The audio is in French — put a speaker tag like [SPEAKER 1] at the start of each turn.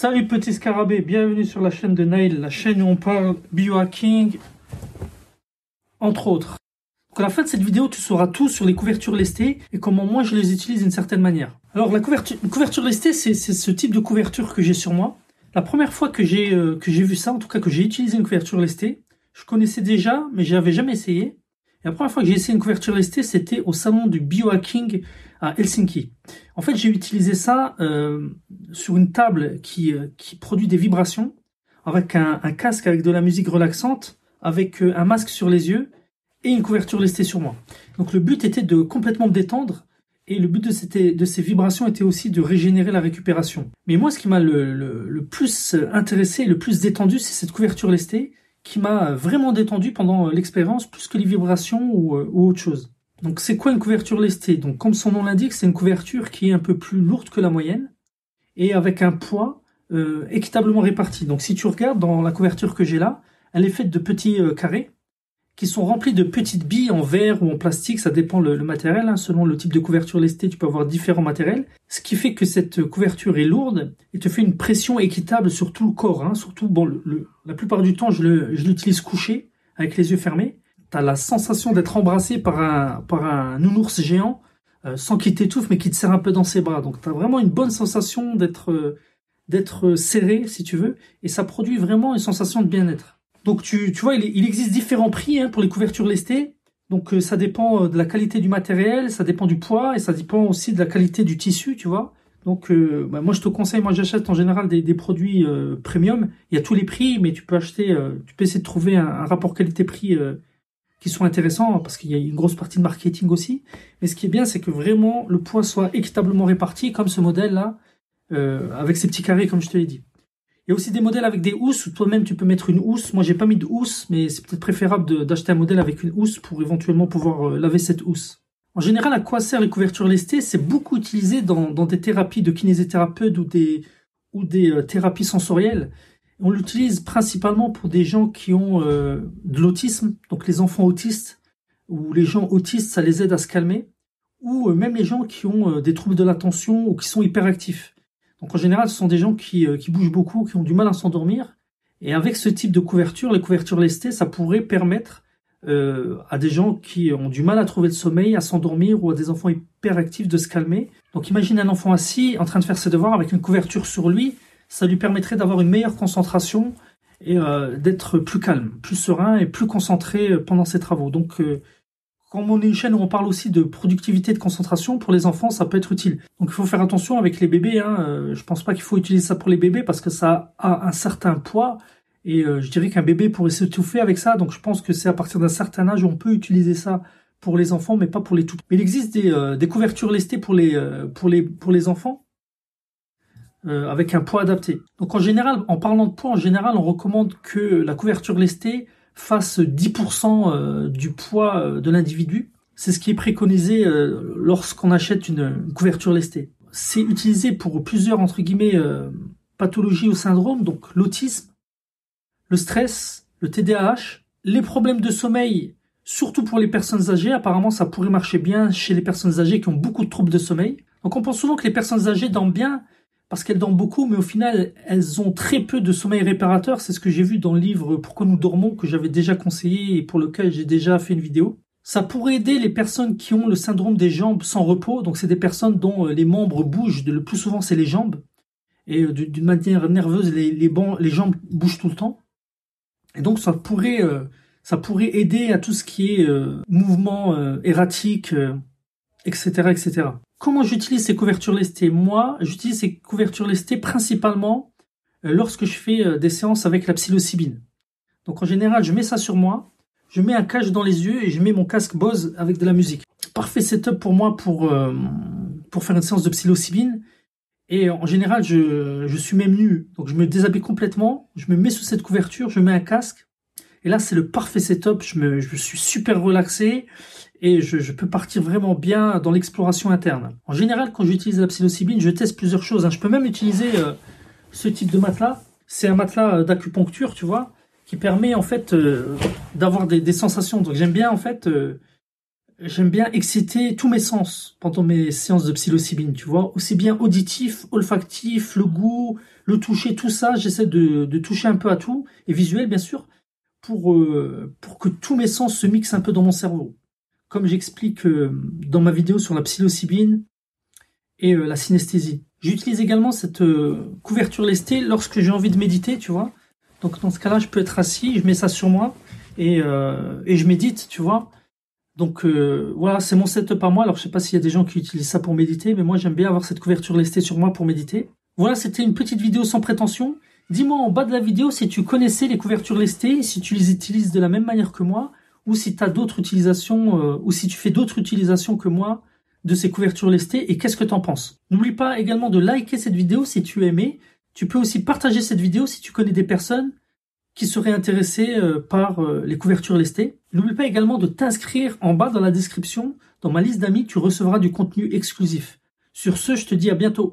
[SPEAKER 1] Salut petit scarabée, bienvenue sur la chaîne de Nail, la chaîne où on parle biohacking, entre autres. Donc à la fin de cette vidéo, tu sauras tout sur les couvertures lestées et comment moi je les utilise d'une certaine manière. Alors la couverture, une couverture lestée, c'est ce type de couverture que j'ai sur moi. La première fois que j'ai euh, que j'ai vu ça, en tout cas que j'ai utilisé une couverture lestée, je connaissais déjà, mais je n'avais jamais essayé. La première fois que j'ai essayé une couverture lestée, c'était au salon du biohacking à Helsinki. En fait, j'ai utilisé ça euh, sur une table qui, euh, qui produit des vibrations, avec un, casque avec de la musique relaxante, avec euh, un masque sur les yeux et une couverture lestée sur moi. Donc le but était de complètement me détendre et le but de, ces vibrations était aussi de régénérer la récupération. Mais moi, ce qui m'a le, plus intéressé, le plus détendu, c'est cette couverture lestée qui m'a vraiment détendu pendant l'expérience, plus que les vibrations ou, ou autre chose. Donc c'est quoi une couverture lestée? Donc comme son nom l'indique, c'est une couverture qui est un peu plus lourde que la moyenne et avec un poids euh, équitablement réparti. Donc si tu regardes dans la couverture que j'ai là, elle est faite de petits euh, carrés qui sont remplis de petites billes en verre ou en plastique, ça dépend le, matériel. Hein. Selon le type de couverture lestée, tu peux avoir différents matériels. Ce qui fait que cette couverture est lourde et te fait une pression équitable sur tout le corps. Hein. Surtout, bon, le, la plupart du temps, je l'utilise couché avec les yeux fermés t'as la sensation d'être embrassé par un, par un nounours géant, euh, sans qu'il t'étouffe, mais qui te serre un peu dans ses bras. Donc t'as vraiment une bonne sensation d'être d'être serré, si tu veux, et ça produit vraiment une sensation de bien-être. Donc tu, tu vois, il, existe différents prix hein, pour les couvertures lestées. Donc euh, ça dépend de la qualité du matériel, ça dépend du poids, et ça dépend aussi de la qualité du tissu, tu vois. Donc bah, moi je te conseille, moi j'achète en général des, des produits premium. Il y a tous les prix, mais tu peux acheter, tu peux essayer de trouver un, un rapport qualité-prix qui sont intéressants parce qu'il y a une grosse partie de marketing aussi. Mais ce qui est bien, c'est que vraiment le poids soit équitablement réparti, comme ce modèle-là, euh, avec ces petits carrés, comme je te l'ai dit. Il y a aussi des modèles avec des housses où toi-même tu peux mettre une housse. Moi, j'ai pas mis de housse, mais c'est peut-être préférable d'acheter un modèle avec une housse pour éventuellement pouvoir euh, laver cette housse. En général, à quoi sert les couvertures lestées? C'est beaucoup utilisé dans, des thérapies de kinésithérapeute ou des, euh, thérapies sensorielles. On l'utilise principalement pour des gens qui ont euh, de l'autisme, donc les enfants autistes ou les gens autistes, ça les aide à se calmer, ou même les gens qui ont des troubles de l'attention ou qui sont hyperactifs. Donc en général, ce sont des gens qui, qui bougent beaucoup, qui ont du mal à s'endormir. Et avec ce type de couverture, les couvertures lestées, ça pourrait permettre à des gens qui ont du mal à trouver le sommeil, à s'endormir, ou à des enfants hyperactifs de se calmer. Donc imagine un enfant assis en train de faire ses devoirs avec une couverture sur lui, ça lui permettrait d'avoir une meilleure concentration et euh, d'être plus calme, plus serein et plus concentré euh, pendant ses travaux. Donc, euh, comme on est une chaîne où on parle aussi de productivité et de concentration, pour les enfants, ça peut être utile. Donc, il faut faire attention avec les bébés. Hein. Euh, je pense pas qu'il faut utiliser ça pour les bébés parce que ça a un certain poids. Et je dirais qu'un bébé pourrait s'étouffer avec ça. Donc, je pense que c'est à partir d'un certain âge où on peut utiliser ça pour les enfants, mais pas pour les tout. Mais il existe des, des couvertures lestées pour les, pour les, pour les enfants euh, avec un poids adapté. Donc en général, en parlant de poids, en général, on recommande que la couverture lestée fasse 10% euh, du poids euh, de l'individu. C'est ce qui est préconisé lorsqu'on achète une, couverture lestée. C'est utilisé pour plusieurs entre guillemets pathologies ou syndromes, donc l'autisme, le stress, le TDAH, les problèmes de sommeil, surtout pour les personnes âgées. Apparemment, ça pourrait marcher bien chez les personnes âgées qui ont beaucoup de troubles de sommeil. Donc on pense souvent que les personnes âgées dorment bien, parce qu'elles dorment beaucoup, mais au final, elles ont très peu de sommeil réparateur. C'est ce que j'ai vu dans le livre Pourquoi nous dormons, que j'avais déjà conseillé et pour lequel j'ai déjà fait une vidéo. Ça pourrait aider les personnes qui ont le syndrome des jambes sans repos. Donc, c'est des personnes dont euh, les membres bougent. Le plus souvent, c'est les jambes. Et euh, d'une manière nerveuse, les, jambes bougent tout le temps. Et donc, ça pourrait, euh, ça pourrait aider à tout ce qui est mouvement erratique, etc., etc. Comment j'utilise ces couvertures lestées? Moi, j'utilise ces couvertures lestées principalement euh, lorsque je fais euh, des séances avec la psilocybine. Donc en général, je mets ça sur moi, je mets un cache dans les yeux et je mets mon casque Bose avec de la musique. Parfait setup pour moi pour, euh, pour faire une séance de psilocybine. Et en général, je, je suis même nu. Donc je me déshabille complètement, je me mets sous cette couverture, je mets un casque. Et là, c'est le parfait setup. Je, me, je suis super relaxé et je, peux partir vraiment bien dans l'exploration interne. En général, quand j'utilise la psilocybine, je teste plusieurs choses. Hein. Je peux même utiliser euh, ce type de matelas. C'est un matelas euh, d'acupuncture, tu vois, qui permet en fait euh, d'avoir des, sensations. Donc j'aime bien en fait j'aime bien exciter tous mes sens pendant mes séances de psilocybine, tu vois, aussi bien auditif, olfactif, le goût, le toucher, tout ça, j'essaie de, de, toucher un peu à tout, et visuel bien sûr, pour, pour que tous mes sens se mixent un peu dans mon cerveau. Comme j'explique euh, dans ma vidéo sur la psilocybine et euh, la synesthésie. J'utilise également cette couverture lestée lorsque j'ai envie de méditer, tu vois. Donc dans ce cas-là, je peux être assis, je mets ça sur moi et, je médite, tu vois. Donc euh, voilà, c'est mon setup à moi. Alors je sais pas s'il y a des gens qui utilisent ça pour méditer, mais moi j'aime bien avoir cette couverture lestée sur moi pour méditer. Voilà, c'était une petite vidéo sans prétention. Dis-moi en bas de la vidéo si tu connaissais les couvertures lestées, si tu les utilises de la même manière que moi, ou si tu as d'autres utilisations, euh, ou si tu fais d'autres utilisations que moi de ces couvertures lestées, et qu'est-ce que tu en penses? N'oublie pas également de liker cette vidéo si tu as aimé. Tu peux aussi partager cette vidéo si tu connais des personnes qui seraient intéressés euh, par euh, les couvertures lestées. N'oublie pas également de t'inscrire en bas dans la description. Dans ma liste d'amis, tu recevras du contenu exclusif. Sur ce, je te dis à bientôt.